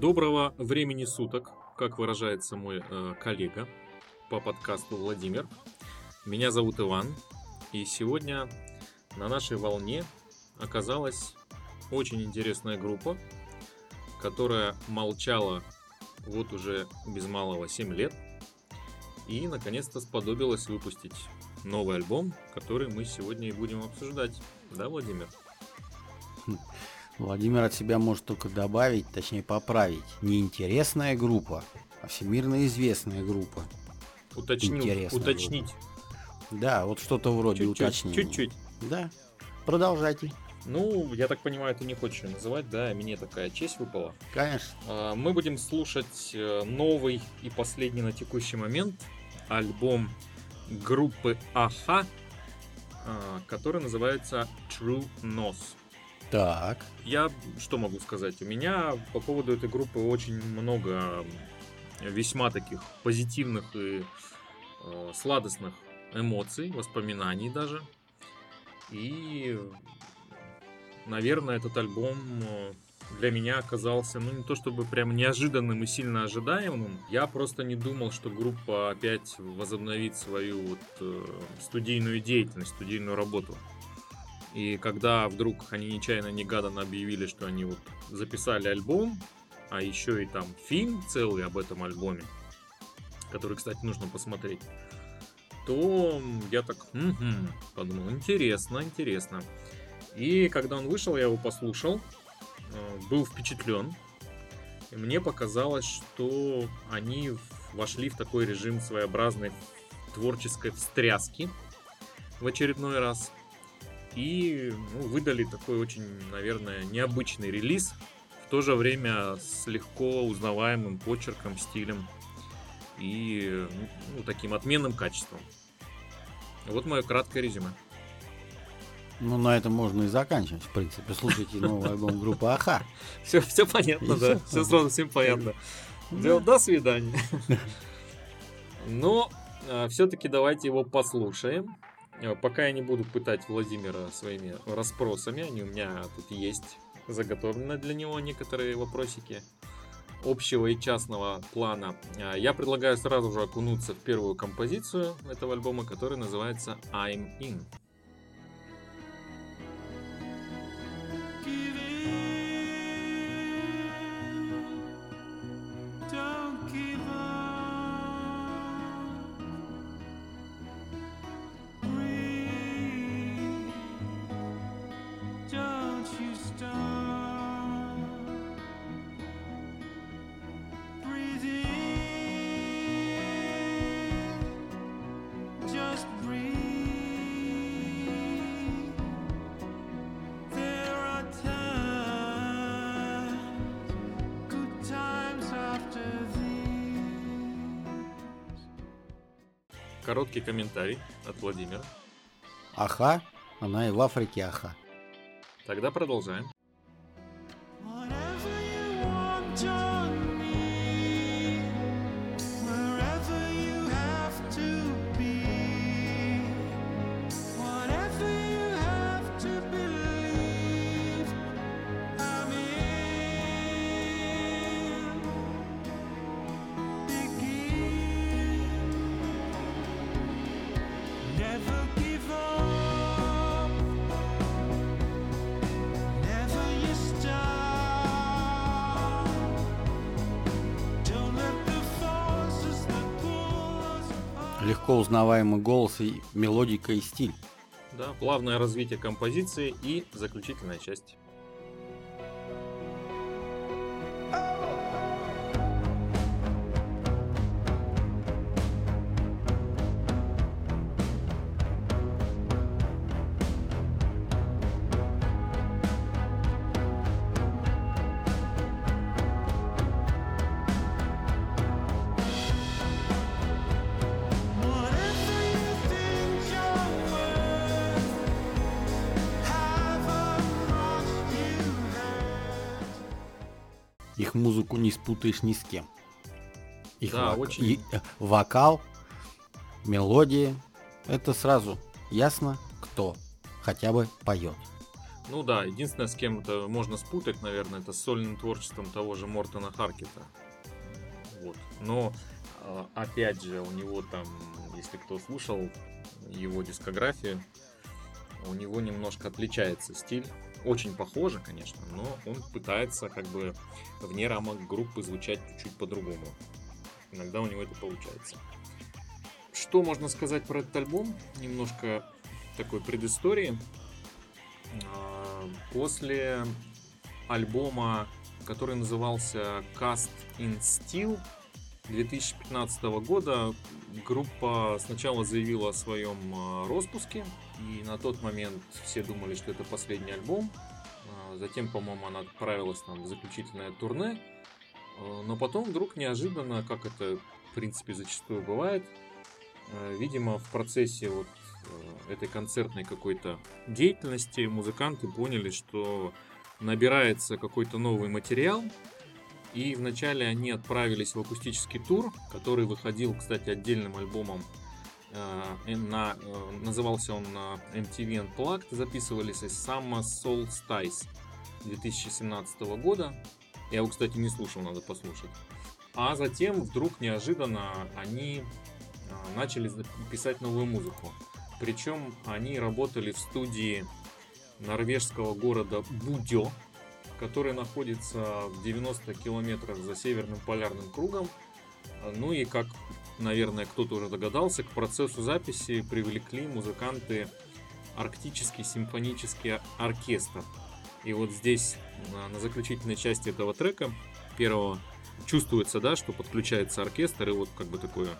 Доброго времени суток, как выражается мой э, коллега по подкасту Владимир. Меня зовут Иван, и сегодня на нашей волне оказалась очень интересная группа, которая молчала вот уже без малого 7 лет и наконец-то сподобилась выпустить новый альбом, который мы сегодня и будем обсуждать. Да, Владимир? Владимир от себя может только добавить, точнее поправить. Не интересная группа, а всемирно известная группа. Интересная уточнить. Да, вот что-то вроде Чуть-чуть, уточнения. чуть-чуть. Да. Продолжайте. Ну, я так понимаю, ты не хочешь её называть, да, мне такая честь выпала. Конечно. А, Мы будем слушать э, новый и последний на текущий момент альбом группы Аха, а, который называется True Nose. Так. Я что могу сказать? У меня по поводу этой группы очень много весьма таких позитивных и э, сладостных эмоций, воспоминаний даже. И, наверное, этот альбом э, для меня оказался, ну, не то чтобы прям неожиданным и сильно ожидаемым. Я просто не думал, что группа опять возобновит свою вот э, студийную деятельность, студийную работу. И когда вдруг они нечаянно негаданно объявили, что они вот записали альбом, а еще и там фильм целый об этом альбоме, который, кстати, нужно посмотреть, то я так «Мгм», подумал, интересно, интересно. И когда он вышел, я его послушал, э, был впечатлен. И мне показалось, что они вошли в такой режим своеобразной творческой встряски в очередной раз. И ну, выдали такой очень, наверное, необычный релиз, в то же время с легко узнаваемым почерком, стилем и ну, таким отменным качеством. Вот мое краткое резюме. Ну, на этом можно и заканчивать, в принципе. Слушайте новый альбом группы Аха. Все, все понятно, И да. всё. Все сразу всем понятно. Дел, до свидания. Но все-таки давайте его послушаем. Э, Пока я не буду пытать Владимира своими расспросами, они у меня тут есть заготовлены для него некоторые вопросики общего и частного плана. Э, Я предлагаю сразу же окунуться в первую композицию этого альбома, которая называется I'm In. Короткий комментарий от Владимира. Аха, она и в Африке Аха. Тогда продолжаем. Легко узнаваемый голос и мелодика и стиль. Да, плавное развитие композиции и заключительная часть. Спутаешь ни с кем. Их Да, вок- очень. и, э, вокал, мелодия, это сразу ясно, кто хотя бы поет. Ну да, единственное, с кем это можно спутать, наверное, это с сольным творчеством того же Мортона Харкета. Вот. Но, э, опять же, у него там, если кто слушал его дискографию, у него немножко отличается стиль. Очень похоже, конечно, но он пытается как бы вне рамок группы звучать чуть по-другому. Иногда у него это получается. Что можно сказать про этот альбом? Немножко такой предыстории. А, После альбома, который назывался Cast in Steel 2015 года, группа сначала заявила о своем а, распуске, и на тот момент все думали, что это последний альбом. А, Затем, по-моему, она отправилась там в заключительное турне. А, Но потом вдруг неожиданно, как это в принципе зачастую бывает, э, видимо, в процессе вот этой концертной какой-то деятельности музыканты поняли, что набирается какой-то новый материал. И вначале они отправились в акустический тур, который выходил, кстати, отдельным альбомом. Э, На, э, назывался он э, MTV Unplugged. Записывались из Summer Solstice 2017 года. Я его, кстати, не слушал, надо послушать. А затем вдруг неожиданно они начали писать новую музыку. Причем они работали в студии норвежского города Будё, который находится в 90 километрах за северным полярным кругом. Ну и как, наверное, кто-то уже догадался, к процессу записи привлекли музыканты Арктический симфонический оркестр. И вот здесь, на, заключительной части этого трека, первого, чувствуется, да, что подключается оркестр, и вот как бы такое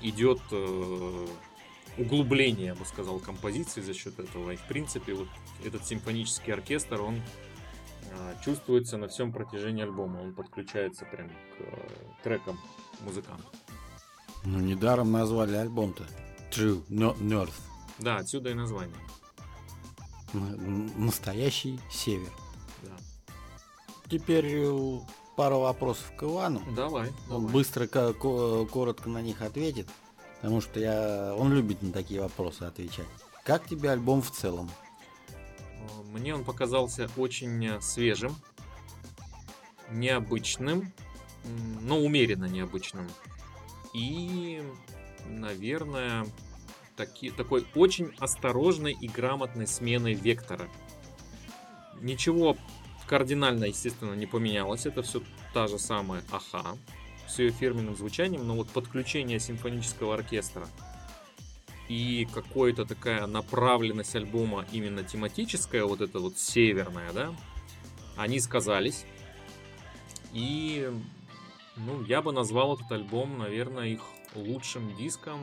идет э, углубление, я бы сказал, композиции за счет этого. И в принципе вот этот симфонический оркестр, он чувствуется на всем протяжении альбома. Он подключается прям к э, трекам музыкантов. Ну, недаром назвали альбом-то. True No- North. Да, отсюда и название. Настоящий север. Да. Теперь э, пару вопросов к Ивану. Давай, Он давай. быстро, ко- ко- коротко на них ответит, потому что я, он любит на такие вопросы отвечать. Как тебе альбом в целом? Мне он показался очень э, свежим, необычным, но умеренно необычным. И, наверное, таки, такой очень осторожной и грамотной сменой вектора. Ничего кардинально, естественно, не поменялось. Это все та же самая Аха с ее фирменным звучанием, но вот подключение симфонического оркестра и какая-то такая направленность альбома именно тематическая, вот эта вот северная, да, они сказались. И, ну, я бы назвал этот альбом, наверное, их лучшим диском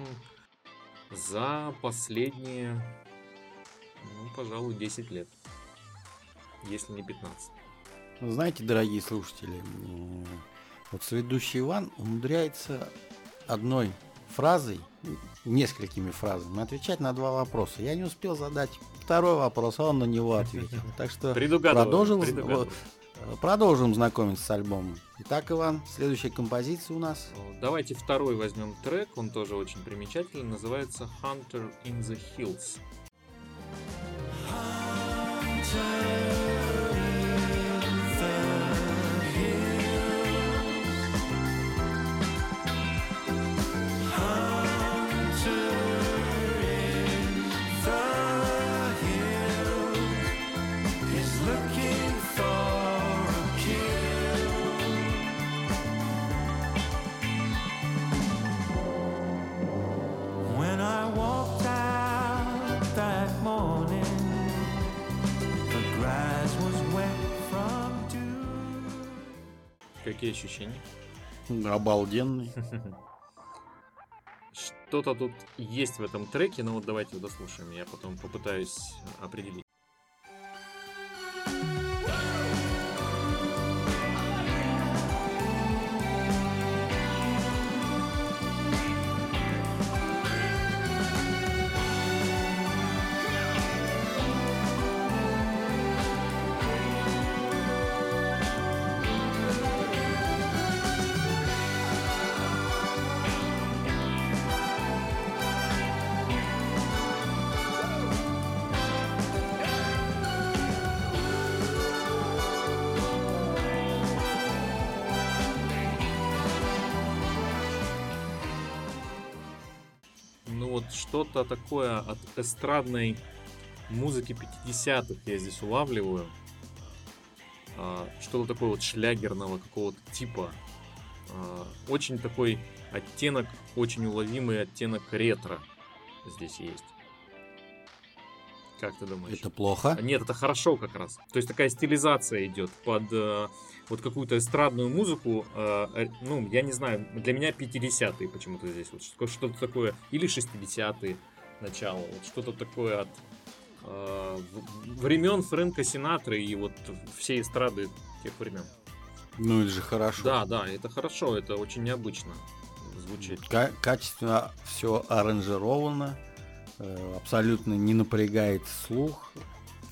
за последние, ну, пожалуй, 10 лет. Если не 15. Знаете, дорогие слушатели, вот сведущий Иван умудряется одной фразой, несколькими фразами отвечать на два вопроса. Я не успел задать второй вопрос, а он на него ответил. Так что продолжим, э, продолжим знакомиться с альбомом. Итак, Иван, следующая композиция у нас. Давайте второй возьмем трек, он тоже очень примечательный, называется Hunter in the Hills. Looking Какие ощущения? Обалденный. Что-то тут есть в этом треке, но вот давайте дослушаем, я потом попытаюсь определить. Вот что-то такое от эстрадной музыки 50-х я здесь улавливаю. А, Что-то такое вот шлягерного какого-то типа. А, Очень такой оттенок, очень уловимый оттенок ретро здесь есть. Как ты думаешь? Это плохо. Нет, это хорошо как раз. То есть такая стилизация идет под э, вот какую-то эстрадную музыку. э, ну, я не знаю, для меня 50-е почему-то здесь. Вот что- что-то такое. Или 60-е начало. Вот что-то такое от э, времен Фрэнка Синатры и вот всей эстрады тех времен. Ну, это же хорошо. Да, да, это хорошо, это очень необычно звучит. Ка- качественно все аранжировано, абсолютно не напрягает слух,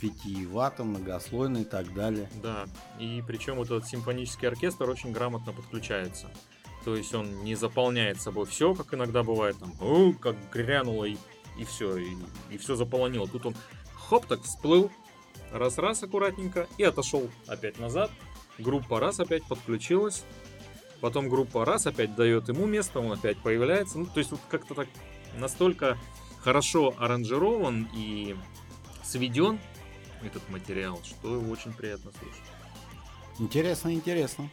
витиевато, многослойно и так далее. Да, и причем вот этот симфонический оркестр очень грамотно подключается. То есть он не заполняет собой все, как иногда бывает, там, «У, как грянуло и, и все, и, все заполонило. Тут он хоп так всплыл, раз-раз аккуратненько и отошел опять назад. Группа раз опять подключилась, потом группа раз опять дает ему место, он опять появляется. Ну, то есть вот как-то так настолько хорошо аранжирован и сведен этот материал, что его очень приятно слушать. Интересно, интересно.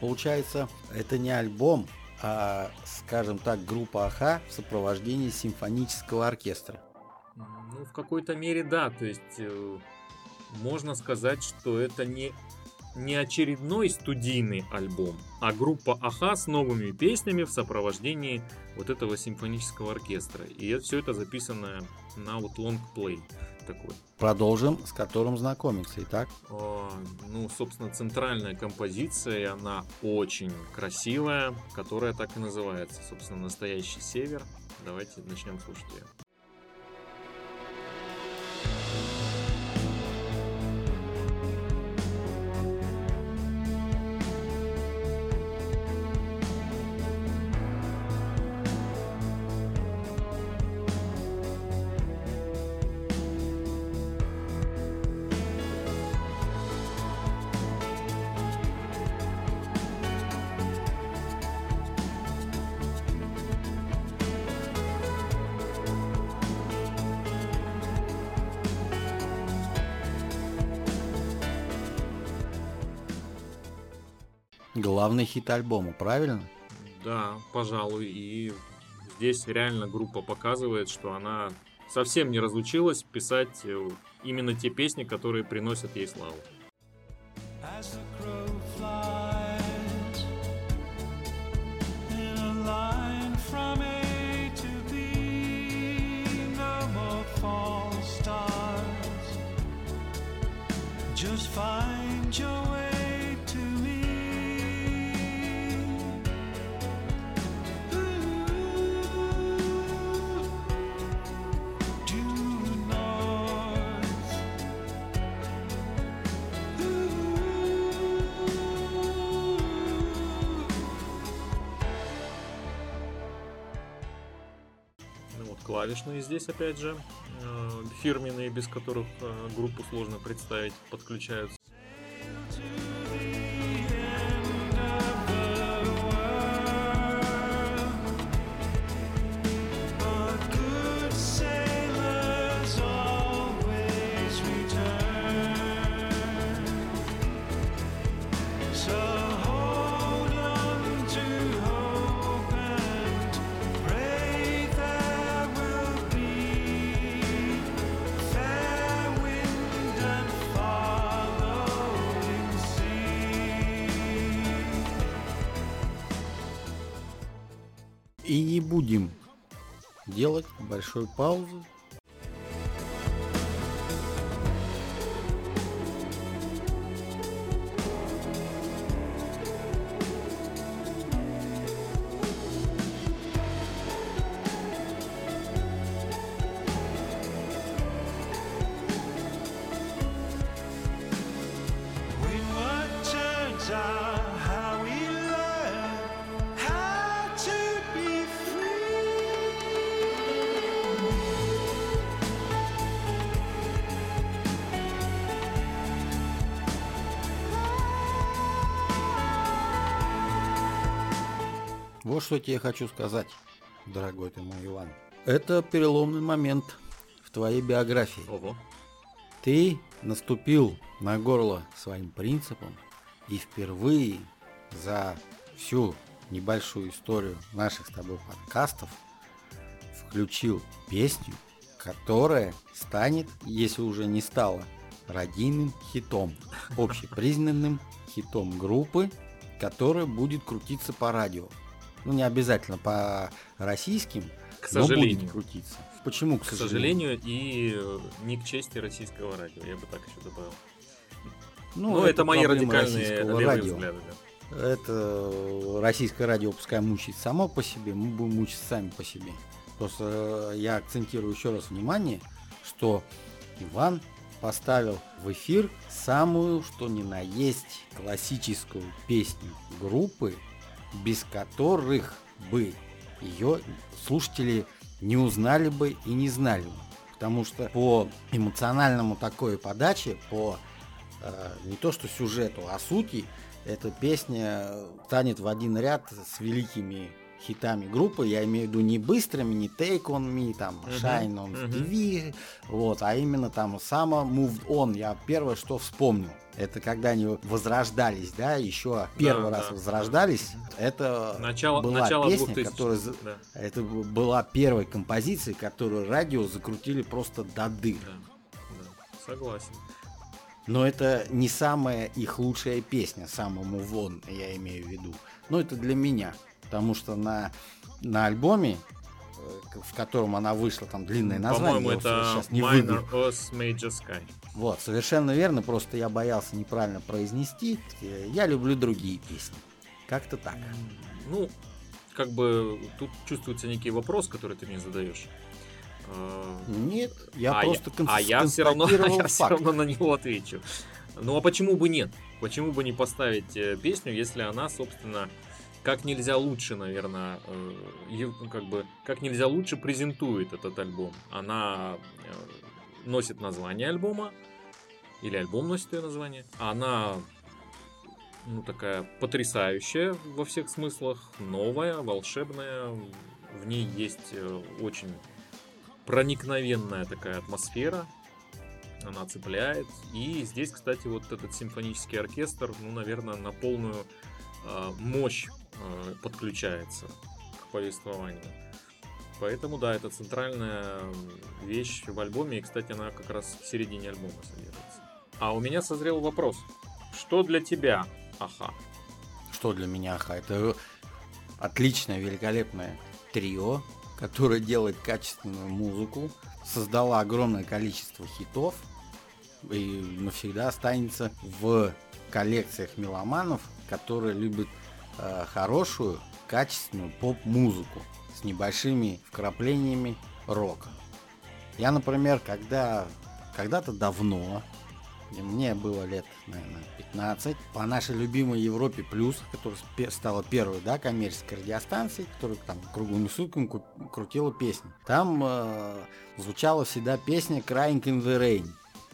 Получается, это не альбом, а, скажем так, группа Аха в сопровождении симфонического оркестра. Ну, в какой-то мере да. То есть э, можно сказать, что это не, не очередной студийный альбом, а группа Аха с новыми песнями в сопровождении вот этого симфонического оркестра. И все это записано на вот лонгплей такой. Продолжим, с которым знакомиться. Итак, А, Ну, собственно, центральная композиция, и она очень красивая, которая так и называется, собственно, «Настоящий север». Давайте начнем слушать ее. Главный хит альбома, правильно? Да, пожалуй, и здесь реально группа показывает, что она совсем не разучилась писать э, именно те песни, которые приносят ей славу. As the crow flies клавишные здесь опять же э, фирменные, без которых э, группу сложно представить, подключаются. Будем делать большой паузы. Что я тебе хочу сказать, дорогой ты мой Иван. Это переломный момент в твоей биографии. Ого. Ты наступил на горло своим принципам и впервые за всю небольшую историю наших с тобой подкастов включил песню, которая станет, если уже не стала, родийным хитом, общепризнанным хитом группы, которая будет крутиться по радио. Ну, не обязательно по российским, К но сожалению. будет крутиться. Почему, к, К сожалению, и э, не к чести российского радио, я бы так еще добавил. Ну, Ну, это, мои проблема радикальные левые радио. взгляды, да. Это российское радио пускай мучает само по себе, мы будем мучить сами по себе. Просто э, я акцентирую еще раз внимание, что Иван поставил в эфир самую, что ни на есть, классическую песню группы, без которых бы ее слушатели не узнали бы и не знали бы. Потому что по эмоциональному такой подаче, по э, не то что сюжету, а сути, эта песня станет в один ряд с великими хитами группы. Я имею в виду не быстрыми, не Take On Me, там, Shine On мгм. TV, вот, а именно там Sama Moved On. Я первое, что вспомнил, это когда они возрождались, да, еще первый Да, раз да, возрождались. Это Начало, была начало песня, 2000 которая да, это была первая композиция, которую радио закрутили просто до дыр. да, да, согласен. Но это не самая их лучшая песня, самому вон, я имею в виду. Но это для меня. Потому что на, на альбоме, э, в котором она вышла, там длинное название, По-моему, я это сейчас не Minor. Oz Major Sky. Вот, совершенно верно, просто я боялся неправильно произнести. Э, Я люблю другие песни. Как-то так. Ну, как бы тут чувствуется некий вопрос, который ты мне задаешь. А, Нет, я а просто конс- а я все равно, констатировал я все равно на него отвечу. Ну а почему бы нет? Почему бы не поставить э, песню, если она, собственно, как нельзя лучше, наверное, э, как бы как нельзя лучше презентует этот альбом. Она э, носит название альбома, или альбом носит ее название. Она ну, такая потрясающая во всех смыслах, новая, волшебная. В ней есть э, очень проникновенная такая атмосфера. Она цепляет. И здесь, кстати, вот этот симфонический оркестр, ну, наверное, на полную э, мощь подключается к повествованию. Поэтому, да, это центральная вещь в альбоме. И, кстати, она как раз в середине альбома содержится. А у меня созрел вопрос. Что для тебя Аха? Что для меня Аха? Это отличное, великолепное трио, которое делает качественную музыку, создала огромное количество хитов и навсегда останется в коллекциях меломанов, которые любят э, хорошую, качественную поп-музыку с небольшими вкраплениями рока. Я, например, когда когда-то давно, мне было лет, наверное, 15, по нашей любимой Европе Плюс, которая стала первой, да, коммерческой радиостанцией, которая там круглыми сутками крутила песни. Там э, звучала всегда песня Crying in the Rain.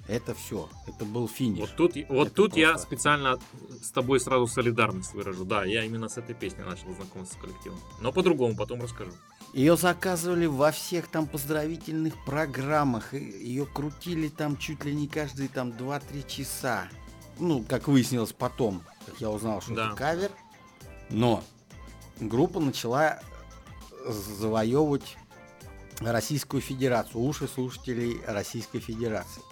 Это все. Это был финиш. Вот тут, вот Это тут я просто- специально с тобой сразу солидарность выражу. Да, я именно с этой песней начал знакомиться с коллективом. Но по-другому потом расскажу. Ее заказывали во всех там поздравительных программах. Ее крутили там чуть ли не каждые там 2-3 часа. Ну, как выяснилось потом, как я узнал, что Да. это кавер. Но группа начала завоевывать Российскую Федерацию, уши слушателей Российской Федерации.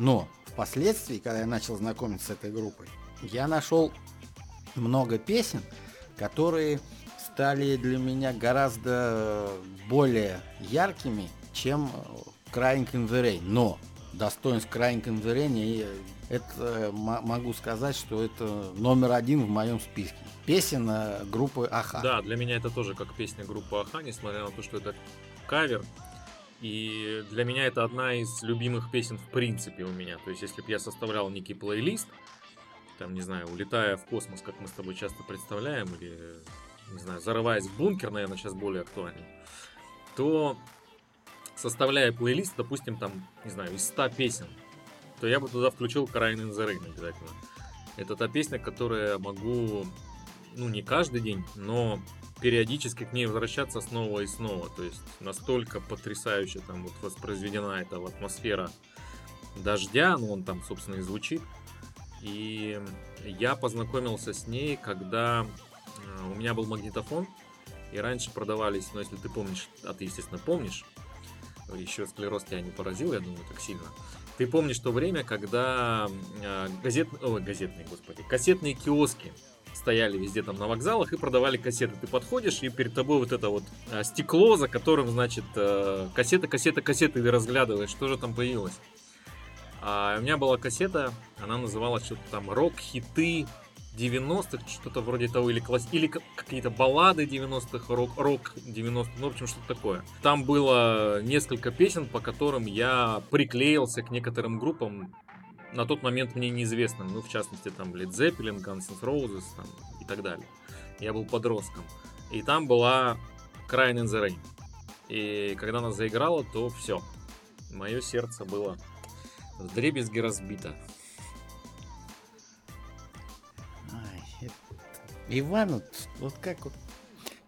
Но впоследствии, когда я начал знакомиться с этой группой, я нашел много песен, которые стали для меня гораздо более яркими, чем Crying in the Rain. Но достоинств Crying in the Rain, это могу сказать, что это номер один в моем списке. Песен э, группы Аха. Да, для меня это тоже как песня группы Аха, несмотря на то, что это кавер. И для меня это одна из любимых песен в принципе у меня. То есть, если бы я составлял некий плейлист, там, не знаю, улетая в космос, как мы с тобой часто представляем, или, не знаю, зарываясь в бункер, наверное, сейчас более актуально, то составляя плейлист, допустим, там, не знаю, из 100 песен, то я бы туда включил Crying in the Rain обязательно. Это та песня, которая могу ну, не каждый день, но периодически к ней возвращаться снова и снова. То есть настолько потрясающе там вот воспроизведена эта атмосфера дождя, ну он там, собственно, и звучит. И я познакомился с ней, когда э, у меня был магнитофон, и раньше продавались, ну если ты помнишь, а ты, естественно, помнишь, еще склероз тебя не поразил, я думаю, так сильно. Ты помнишь то время, когда э, газет... Ой, газетные, господи, кассетные киоски стояли везде там на вокзалах и продавали кассеты. Ты подходишь, и перед тобой вот это вот э, стекло, за которым, значит, э, кассета, кассета, кассета, и ты разглядываешь, что же там появилось. А у меня была кассета, она называлась что-то там рок-хиты 90-х, что-то вроде того, или, класс... или какие-то баллады 90-х, рок, рок 90-х, ну, в общем, что-то такое. Там было несколько песен, по которым я приклеился к некоторым группам, на тот момент мне неизвестным, ну, в частности, там, Led Zeppelin, Guns N' Roses там, и так далее. Я был подростком. И там была Crying in the Rain. И когда она заиграла, то все. Мое сердце было в дребезги разбито. Ай, Иван, вот, вот как вот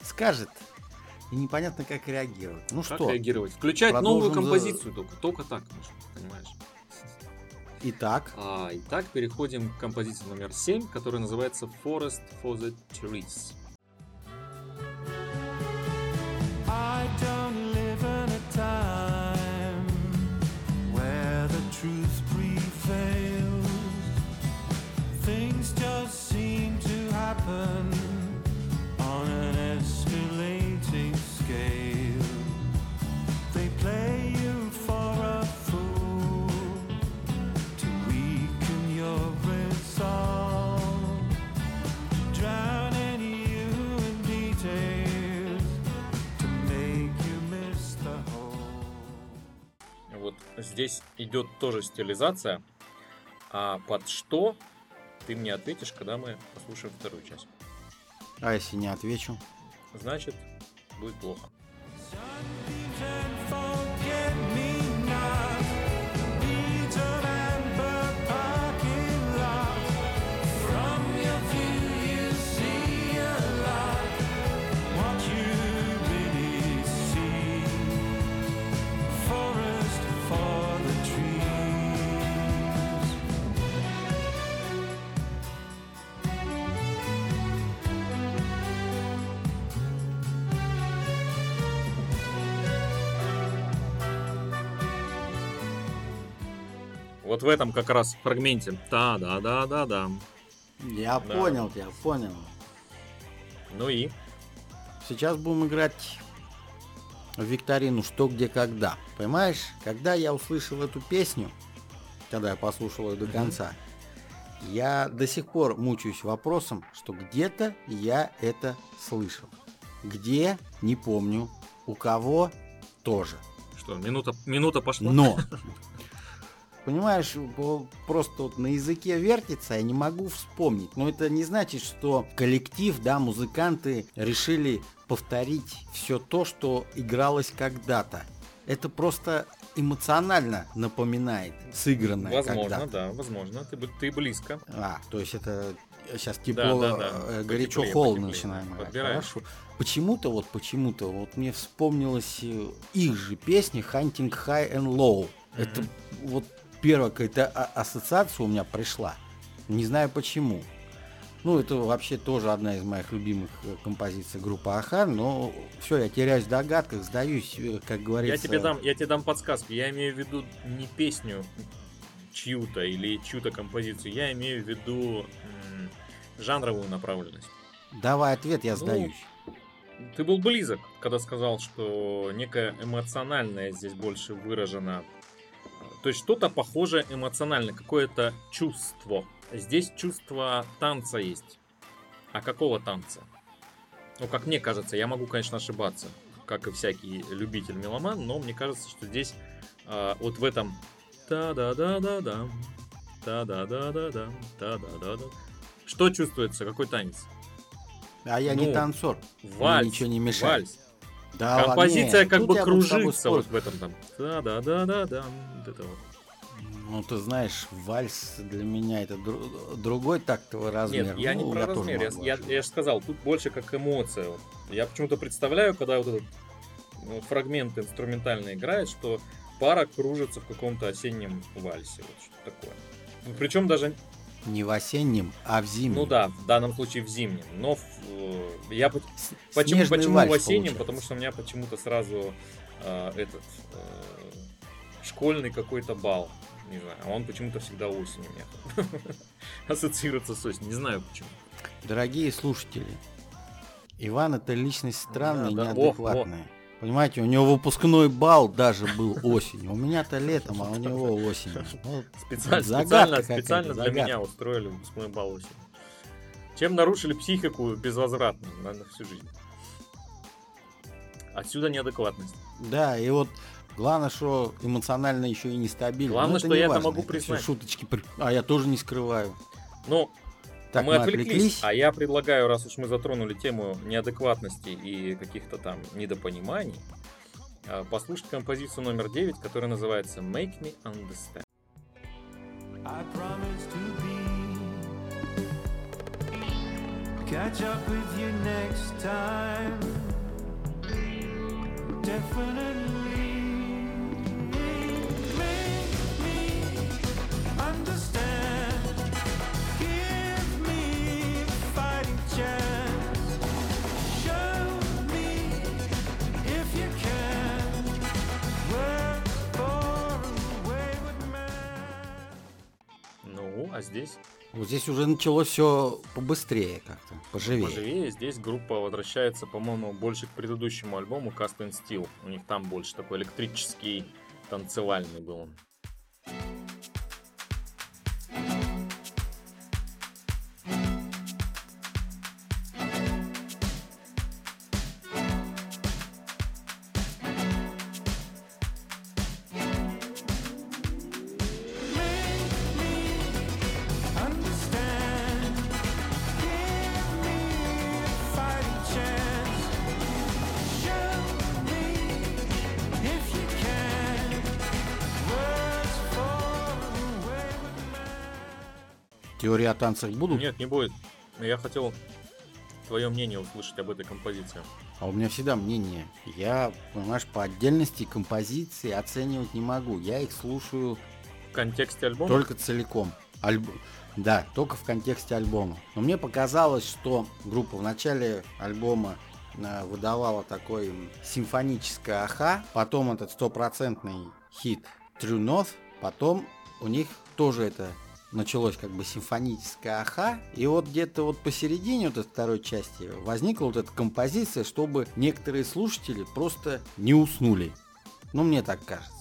скажет, и непонятно, как реагировать. Ну Как что, реагировать? Включать Продолжим новую за- композицию только. Только так, понимаешь? Итак, А, итак, переходим к композиции номер 7, которая называется Forest for the Trees. I don't live in a time where the truth prevails. Things just seem to happen идет тоже стилизация. А под что ты мне ответишь, когда мы послушаем вторую часть? а если не отвечу? Значит, будет плохо. Вот в этом как раз фрагменте. Да-да-да-да-да. Я Да. понял тебя, понял. Ну и? Сейчас будем играть в викторину «Что, где, когда». Понимаешь, когда я услышал эту песню, когда я послушал ее до конца, я до сих пор мучаюсь вопросом, что где-то я это слышал. Где, не помню, у кого тоже. Что, минута, минута пошла? Но, понимаешь, по- просто вот на языке вертится, я не могу вспомнить. Но это не значит, что коллектив, да, музыканты решили повторить все то, что игралось когда-то. Это просто эмоционально напоминает сыгранное Возможно, когда-то. да, возможно. Ты, ты близко. А, то есть это сейчас тепло, да, да. э, горячо, Потеплее, холодно начинаем играть. Хорошо. Почему-то вот, почему-то вот мне вспомнилась э, их же песня Hunting High and Low. Это вот первая какая-то а- ассоциация у меня пришла. Не знаю почему. Ну, это вообще тоже одна из моих любимых э, композиций группы Ахан, но все, я теряюсь в догадках, сдаюсь, э, как Я говорится. тебе, дам, я тебе дам подсказку. Я имею в виду не песню чью-то или чью-то композицию. Я имею в виду м, жанровую направленность. Давай ответ, я Ну, сдаюсь. Ты был близок, когда сказал, что некое эмоциональное здесь больше выражено. То есть что-то похожее эмоционально, какое-то чувство. Здесь чувство танца есть. А какого танца? Ну, как мне кажется, я могу, конечно, ошибаться, как и всякий любитель меломан, но мне кажется, что здесь а, вот в этом та-да-да-да-да, та-да-да-да-да, та-да-да-да. Что чувствуется? Какой танец? А я не ну, танцор. Вальс. ничего не мешает. Вальс. Да ладно, Композиция нет, как бы я кружится вот в этом там. Да, да, да, да, да. Вот это вот. Ну, ты знаешь, вальс для меня это дру- другой тактовый размер. Нет, я не Ну, про тоже размер, я, я, ошибаться. же сказал, тут больше как эмоция. Вот. Я почему-то представляю, когда вот этот э, фрагмент инструментальный играет, что пара кружится в каком-то осеннем вальсе. Вот что такое. Причем даже, Не в осеннем, а в зимнем. ну да, в данном случае в зимнем. Но в, э, я по- почему, почему в осеннем? получается. Потому что у меня почему-то сразу э, этот э, школьный какой-то бал. Не знаю, а он почему-то всегда осенью у меня ассоциируется с осенью. Не знаю почему. Дорогие слушатели, Иван это личность странная Да, да. О, неадекватная. Понимаете, у него выпускной бал даже был осенью. У меня-то летом, а у него осенью. Вот Специально, специально, специально для загадка. меня устроили выпускной бал осенью. Чем нарушили психику безвозвратно на, всю жизнь. Отсюда неадекватность. Да, и вот главное, что эмоционально еще и нестабильно. Главное, Но что не я это важно, могу всё признать. шуточки, а я тоже не скрываю. Ну, Так, мы, отвлеклись, а а я предлагаю, раз уж мы затронули тему неадекватности и каких-то там недопониманий, а, послушать композицию номер 9, которая называется Make Me Understand. I promise to be. Catch up with you next time. Definitely. А здесь Вот здесь уже началось все побыстрее как-то, поживее. поживее. Здесь группа возвращается, по-моему, больше к предыдущему альбому Cast and Steel. У них там больше такой электрический, танцевальный был он. Man. Теории о танцах будут, Нет, не будет. Но я хотел твое мнение услышать об этой композиции. а у меня всегда мнение. Я, понимаешь, по отдельности композиции оценивать не могу. Я их слушаю В контексте альбома? только целиком. Альб- Да, только в контексте альбома. Но мне показалось, что группа в начале альбома э, выдавала такой симфоническое аха, потом этот стопроцентный хит True North, потом у них тоже это началось как бы симфоническое аха, и вот где-то вот посередине вот этой второй части возникла вот эта композиция, чтобы некоторые слушатели просто не уснули. Ну, мне так кажется.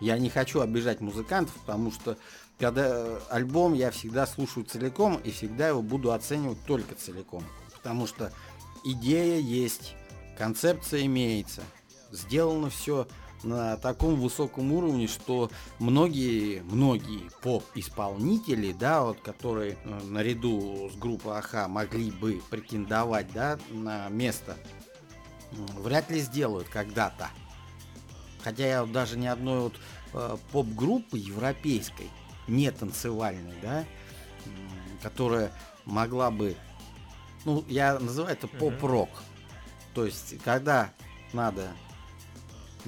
Я не хочу обижать музыкантов, потому что когда э, альбом я всегда слушаю целиком и всегда его буду оценивать только целиком. Потому что идея есть, концепция имеется, сделано все на таком высоком уровне, что многие, многие поп-исполнители, да, вот, которые э, наряду с группой АХА могли бы претендовать, да, на место, вряд ли сделают когда-то. Хотя я вот даже ни одной вот э, поп-группы европейской, не танцевальной, да, которая могла бы, ну, я называю это поп-рок. То есть, когда надо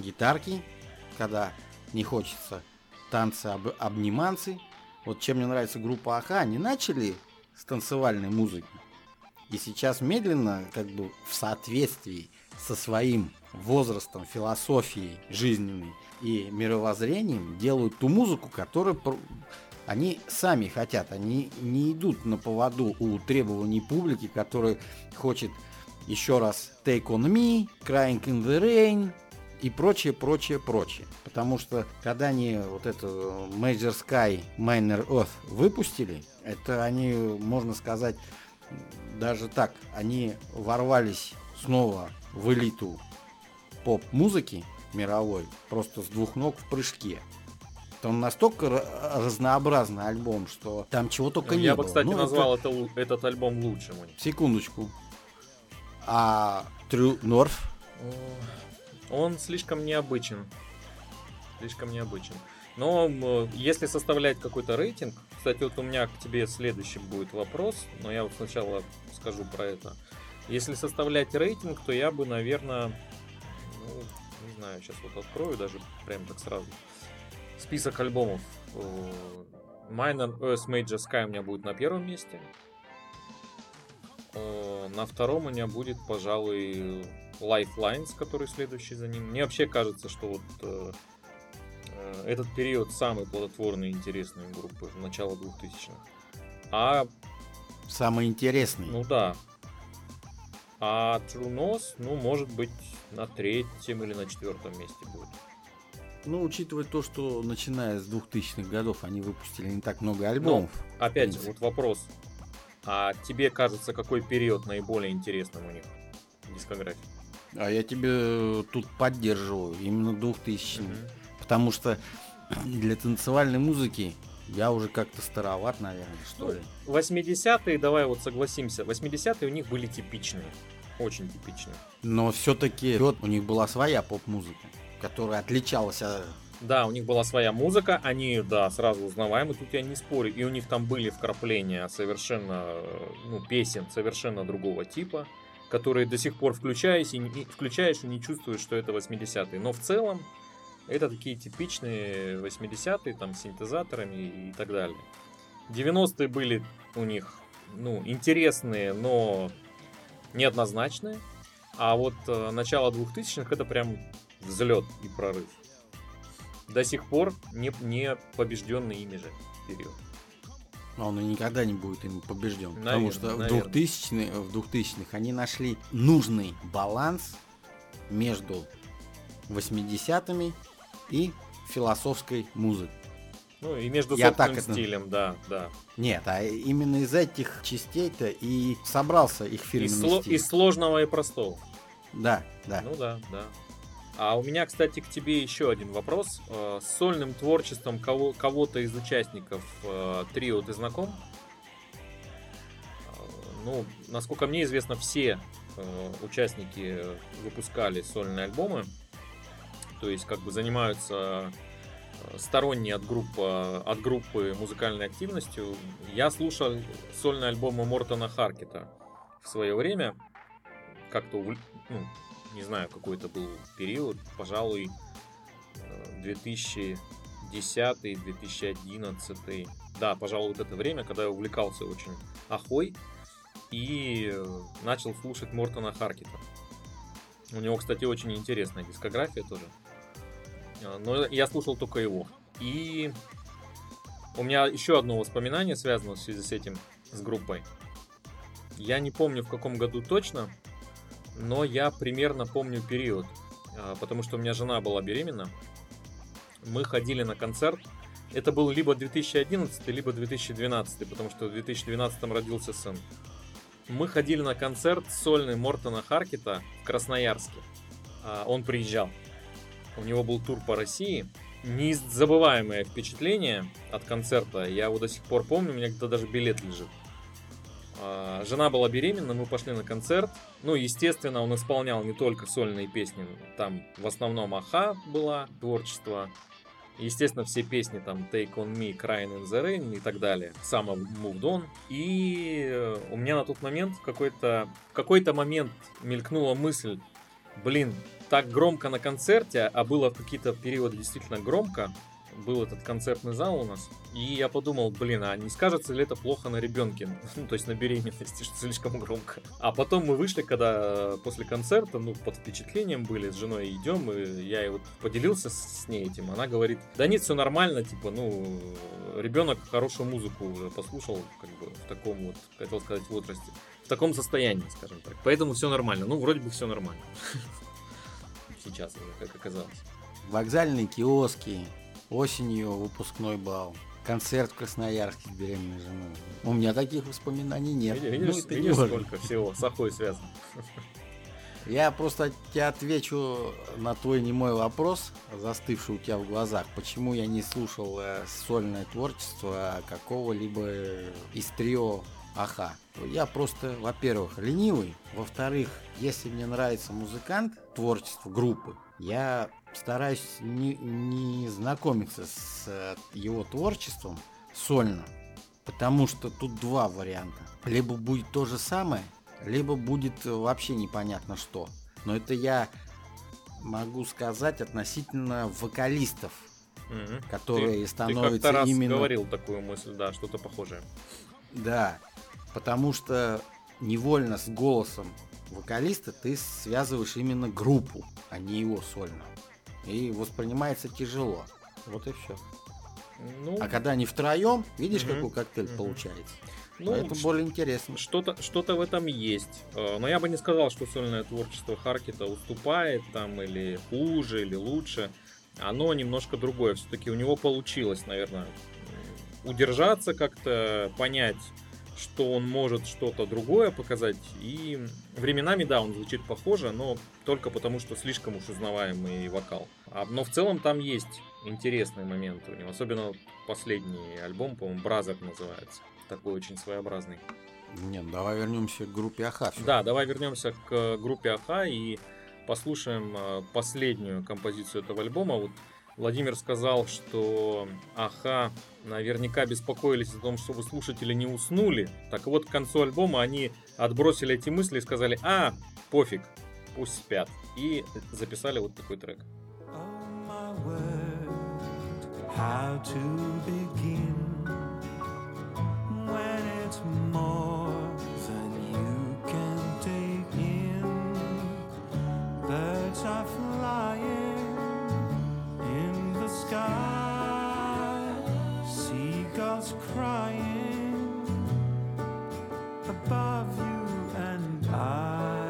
гитарки, когда не хочется танцы об, обниманцы. Вот чем мне нравится группа АХА, они начали с танцевальной музыки. И сейчас медленно, как бы в соответствии со своим возрастом, философией жизненной и мировоззрением делают ту музыку, которую они сами хотят. Они не идут на поводу у требований публики, которая хочет еще раз Take on Me, Crying in the Rain и прочее, прочее, прочее. Потому что когда они вот эту Major Sky, Minor Earth выпустили, это они, можно сказать, даже так, они ворвались снова в элиту поп-музыки мировой, просто с двух ног в прыжке. Это он настолько ра- разнообразный альбом, что там чего только Ну, не я было. бы, кстати, Ну, это- назвал это этот альбом лучшим у них. Секундочку. А True North? Он слишком необычен. Слишком необычен. Но если составлять какой-то рейтинг, кстати, вот у меня к тебе следующий будет вопрос, но я вот сначала скажу про это. Если составлять рейтинг, то я бы, наверное, ну, не знаю, сейчас вот открою даже прям так сразу. Список альбомов. Э, Minor Earth Major Sky у меня будет на первом месте. Э, На втором у меня будет, пожалуй, Lifelines, который следующий за ним. Мне вообще кажется, что вот э, э, этот период самый плодотворный и интересный группы, начало 2000-х. А, Самый интересный. ну да. А True Nose, ну, может быть, на третьем или на четвертом месте будет. Ну, учитывая то, что начиная с 2000-х годов они выпустили не так много альбомов. Опять же, вот вопрос. А тебе кажется, какой период наиболее интересным у них дискографии? А я тебе тут поддерживаю. Именно 2000 Потому что для танцевальной музыки я уже как-то староват, наверное, что Ну, ли. 80-е, давай вот согласимся, 80-е у них были типичные. Очень типичные. Но все-таки у них была своя поп-музыка, которая отличалась от... Да, у них была своя музыка, они, да, сразу узнаваемы, тут я не спорю. И у них там были вкрапления совершенно, э, ну, песен совершенно другого типа, которые до сих пор включаешь и, не- включаешь и не чувствуешь, что это 80-е. Но в целом это такие типичные 80-е, там, с синтезаторами и так далее. 90-е были у них, ну, интересные, но неоднозначные. А вот э, начало 2000-х это прям взлет и прорыв. До сих пор не, не побежденный ими же период. Он и никогда не будет им побежден. потому Наверно, что в наверно. 2000-х, в 2000-х они нашли нужный баланс между 80-ми и философской музыкой. Ну и между Я собственным так это- стилем, да, да. Нет, а именно из этих частей-то и собрался их Из, фирменный сло- стиль. из сложного и простого. Да, да. Ну да, да. А у меня, кстати, к тебе еще один вопрос. Э, С сольным творчеством кого- кого-то из участников э, трио ты знаком? Э, Ну, насколько мне известно, все участники выпускали сольные альбомы. То есть, как бы занимаются сторонние от группы, от группы музыкальной активностью. Я слушал сольные альбомы Мортона Харкета в свое время. Как-то, ну, не знаю, какой это был период, пожалуй, э, 2010-2011. Да, пожалуй, вот это время, когда я увлекался очень ахой и э, начал слушать Мортона Харкета. У него, кстати, очень интересная дискография тоже. Э, Но я слушал только его. И у меня еще одно воспоминание связано в связи с этим, с группой. Я не помню в каком году точно, но я примерно помню период, а, потому что у меня жена была беременна. Мы ходили на концерт. Это был либо 2011, либо 2012, потому что в 2012 родился сын. Мы ходили на концерт сольный Мортона Харкета в Красноярске. А, Он приезжал. У него был тур по России. Незабываемое впечатление от концерта. Я его до сих пор помню, у меня где-то даже билет лежит. А, Жена была беременна, мы пошли на концерт. Ну, естественно, он исполнял не только сольные песни. Там в основном Аха была творчество. Естественно, все песни там Take On Me, Crying in the Rain и так далее. Summer Moved On. И э, у меня на тот момент в какой-то какой-то момент мелькнула мысль, блин, так громко на концерте, а было в какие-то периоды действительно громко, был этот концертный зал у нас, и я подумал, блин, а не скажется ли это плохо на ребенке, ну, то есть на беременности, что слишком громко. А потом мы вышли, когда после концерта, ну, под впечатлением были, с женой идем, и я и вот поделился с ней этим, она говорит, да нет, все нормально, типа, ну, ребенок хорошую музыку уже послушал, как бы, в таком вот, хотел сказать, возрасте, в таком состоянии, скажем так. Поэтому все нормально. Ну, вроде бы все нормально. Сейчас как оказалось. Вокзальные киоски, осенью выпускной бал, концерт в Красноярске с беременной женой. У меня таких воспоминаний нет. Видишь, Ну, видишь, это не видишь, важно. сколько всего с Ахой связано. Я просто тебе отвечу на твой немой вопрос, застывший у тебя в глазах. Почему я не слушал э, сольное творчество какого-либо из трио Аха? Я просто, во-первых, ленивый. Во-вторых, если мне нравится музыкант, творчество группы, я стараюсь не, не знакомиться с э, его творчеством сольно, потому что тут два варианта. Либо будет то же самое, либо будет вообще непонятно что. Но это я могу сказать относительно вокалистов, Мгм. которые Ты становятся как-то раз именно... говорил такую мысль, да, что-то похожее. Да, потому что невольно с голосом вокалиста ты связываешь именно группу, а не его сольно. И воспринимается тяжело. Вот и все. Ну, А когда они втроем, видишь, Мгм. какой коктейль Мгм. получается. ну, это более интересно. что-то, что-то в этом есть. Э, Но я бы не сказал, что сольное творчество Харкита уступает там или хуже, или лучше. Оно немножко другое. Все-таки у него получилось, наверное, удержаться как-то, понять, что он может что-то другое показать. И временами, да, он звучит похоже, но только потому, что слишком уж узнаваемый вокал. А, но в целом там есть интересные моменты у него. Особенно последний альбом, по-моему, Бразер называется. Такой очень своеобразный. Нет, давай вернемся к группе Аха. Да, давай вернемся к группе Аха и послушаем э, последнюю композицию этого альбома. Вот Владимир сказал, что Аха наверняка беспокоились о том, чтобы слушатели не уснули. Так вот, к концу альбома они отбросили эти мысли и сказали, а, пофиг, пусть спят. И записали вот такой трек. Oh my word, sky, seagulls crying above you and I.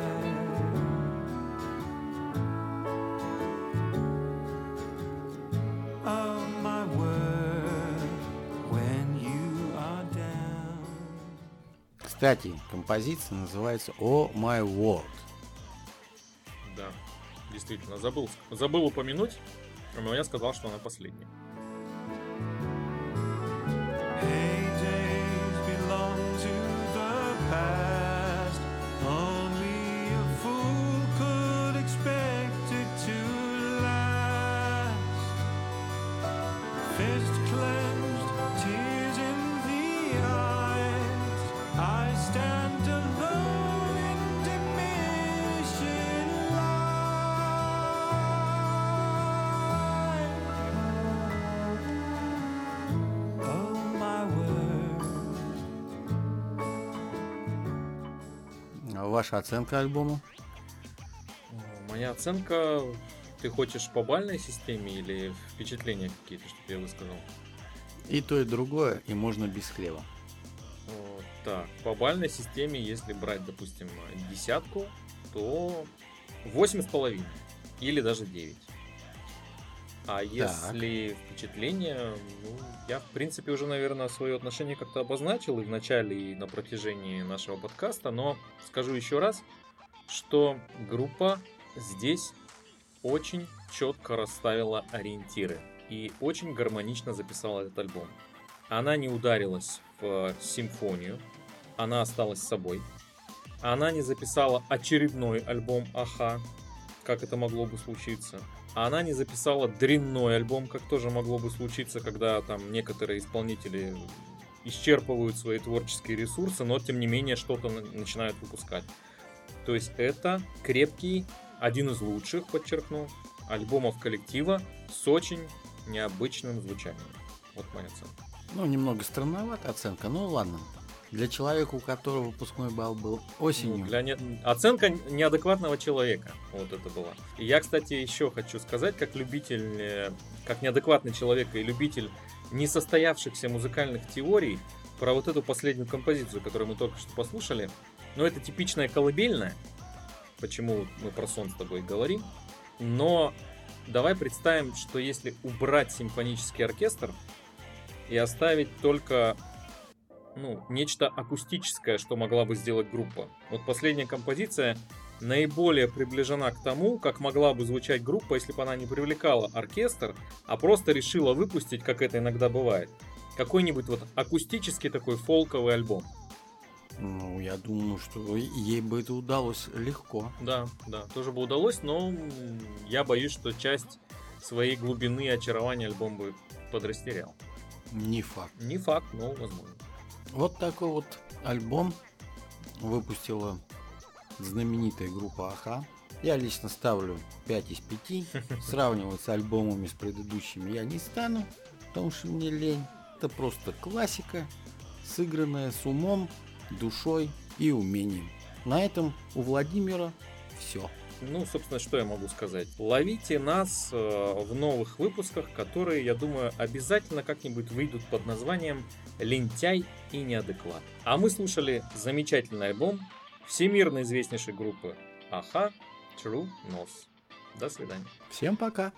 Oh my word, when you are down. Кстати, композиция называется Oh My World. Да, действительно, забыл, забыл упомянуть, но я сказал, что она последняя. Heydays belong Ваша оценка альбому? О, Моя оценка, ты хочешь по бальной системе или впечатления какие-то, чтобы я высказал? И то, и другое, и можно без хлеба. Так, по бальной системе, если брать, допустим, десятку, то восемь с половиной или даже 9. А если впечатление, ну, я, в принципе, уже, наверное, свое отношение как-то обозначил и в начале, и на протяжении нашего подкаста, но скажу еще раз, что группа здесь очень четко расставила ориентиры и очень гармонично записала этот альбом. Она не ударилась в симфонию, она осталась собой. Она не записала очередной альбом Аха, как это могло бы случиться. Она не записала дрянной альбом, как тоже могло бы случиться, когда там некоторые исполнители исчерпывают свои творческие ресурсы, но тем не менее что-то на- начинают выпускать. То есть это крепкий, один из лучших, подчеркну, альбомов коллектива с очень необычным звучанием. Вот моя оценка. Ну, немного странновата оценка, ну ладно. Для человека, у которого выпускной балл был осенью, Ну, для не- Оценка неадекватного человека. Вот это была. И я, кстати, еще хочу сказать, как любитель, как неадекватный человек и любитель несостоявшихся музыкальных теорий, про вот эту последнюю композицию, которую мы только что послушали. Но это типичная колыбельная. Почему мы про сон с тобой говорим. Но давай представим, что если убрать симфонический оркестр и оставить только ну, нечто акустическое, что могла бы сделать группа. Вот последняя композиция наиболее приближена к тому, как могла бы звучать группа, если бы она не привлекала оркестр, а просто решила выпустить, как это иногда бывает, какой-нибудь вот акустический такой фолковый альбом. Ну, я думаю, что ей бы это удалось легко. Да, да, тоже бы удалось, но я боюсь, что часть своей глубины и очарования альбом бы подрастерял. Не факт. Не факт, но возможно. Вот такой вот альбом выпустила знаменитая группа Аха. Я лично ставлю 5 из 5. Сравнивать с альбомами с предыдущими я не стану, потому что мне лень. Это просто классика, сыгранная с умом, душой и умением. На этом у Владимира все. Ну, собственно, что я могу сказать? Ловите нас э, в новых выпусках, которые, я думаю, обязательно как-нибудь выйдут под названием «Лентяй и неадекват». А мы слушали замечательный альбом всемирно известнейшей группы Аха True Nose. До свидания. Всем пока!